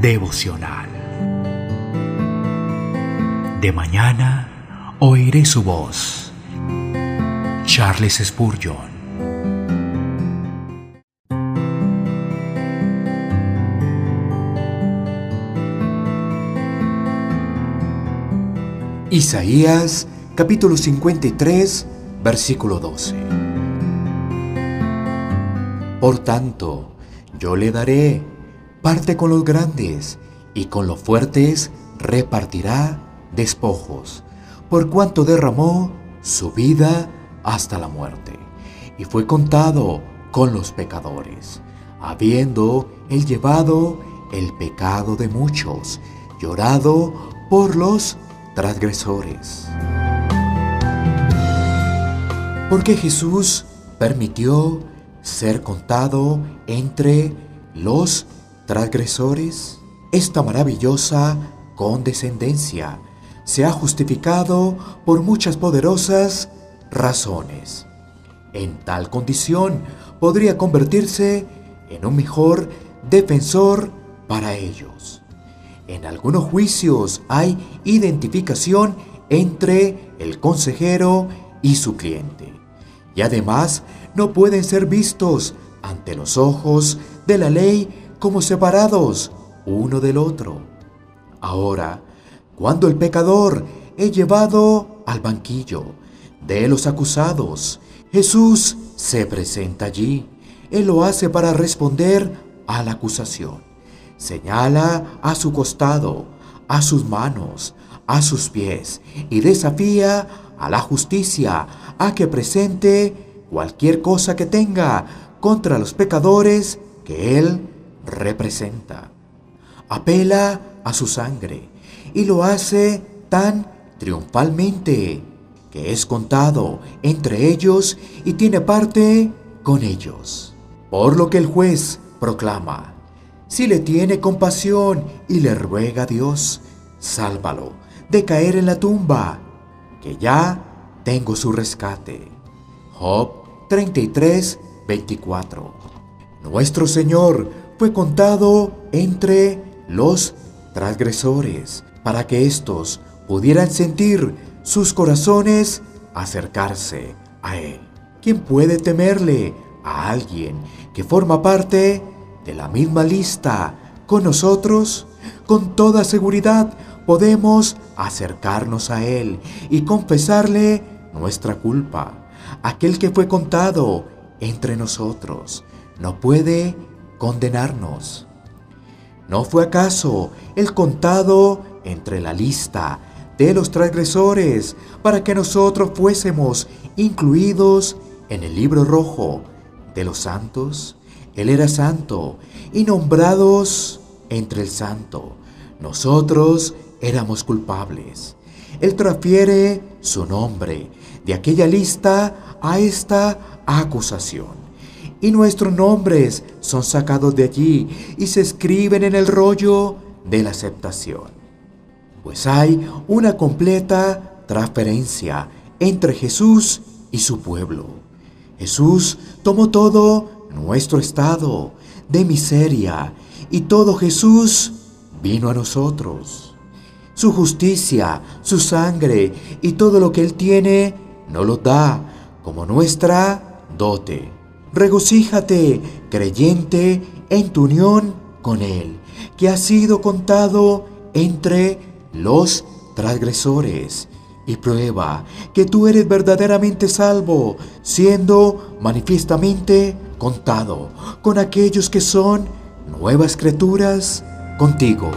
devocional. De mañana oiré su voz. Charles Spurgeon. Isaías capítulo 53 versículo 12. Por tanto, yo le daré parte con los grandes y con los fuertes repartirá despojos, por cuanto derramó su vida hasta la muerte y fue contado con los pecadores, habiendo él llevado el pecado de muchos, llorado por los transgresores. Porque Jesús permitió ser contado entre los transgresores, esta maravillosa condescendencia se ha justificado por muchas poderosas razones. En tal condición podría convertirse en un mejor defensor para ellos. En algunos juicios hay identificación entre el consejero y su cliente. Y además no pueden ser vistos ante los ojos de la ley como separados uno del otro. Ahora, cuando el pecador es llevado al banquillo de los acusados, Jesús se presenta allí. Él lo hace para responder a la acusación señala a su costado, a sus manos, a sus pies y desafía a la justicia a que presente cualquier cosa que tenga contra los pecadores que él representa. Apela a su sangre y lo hace tan triunfalmente que es contado entre ellos y tiene parte con ellos. Por lo que el juez proclama, si le tiene compasión y le ruega a Dios, sálvalo de caer en la tumba, que ya tengo su rescate. Job 33, 24. Nuestro Señor fue contado entre los transgresores para que éstos pudieran sentir sus corazones acercarse a Él. ¿Quién puede temerle a alguien que forma parte de la misma lista con nosotros, con toda seguridad podemos acercarnos a Él y confesarle nuestra culpa. Aquel que fue contado entre nosotros no puede condenarnos. ¿No fue acaso el contado entre la lista de los transgresores para que nosotros fuésemos incluidos en el libro rojo de los santos? Él era santo y nombrados entre el santo. Nosotros éramos culpables. Él transfiere su nombre de aquella lista a esta acusación. Y nuestros nombres son sacados de allí y se escriben en el rollo de la aceptación. Pues hay una completa transferencia entre Jesús y su pueblo. Jesús tomó todo nuestro estado de miseria y todo Jesús vino a nosotros. Su justicia, su sangre y todo lo que Él tiene nos lo da como nuestra dote. Regocíjate, creyente, en tu unión con Él, que ha sido contado entre los transgresores y prueba que tú eres verdaderamente salvo, siendo manifiestamente contado con aquellos que son nuevas criaturas contigo.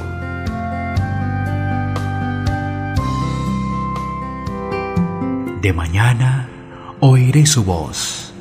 De mañana oiré su voz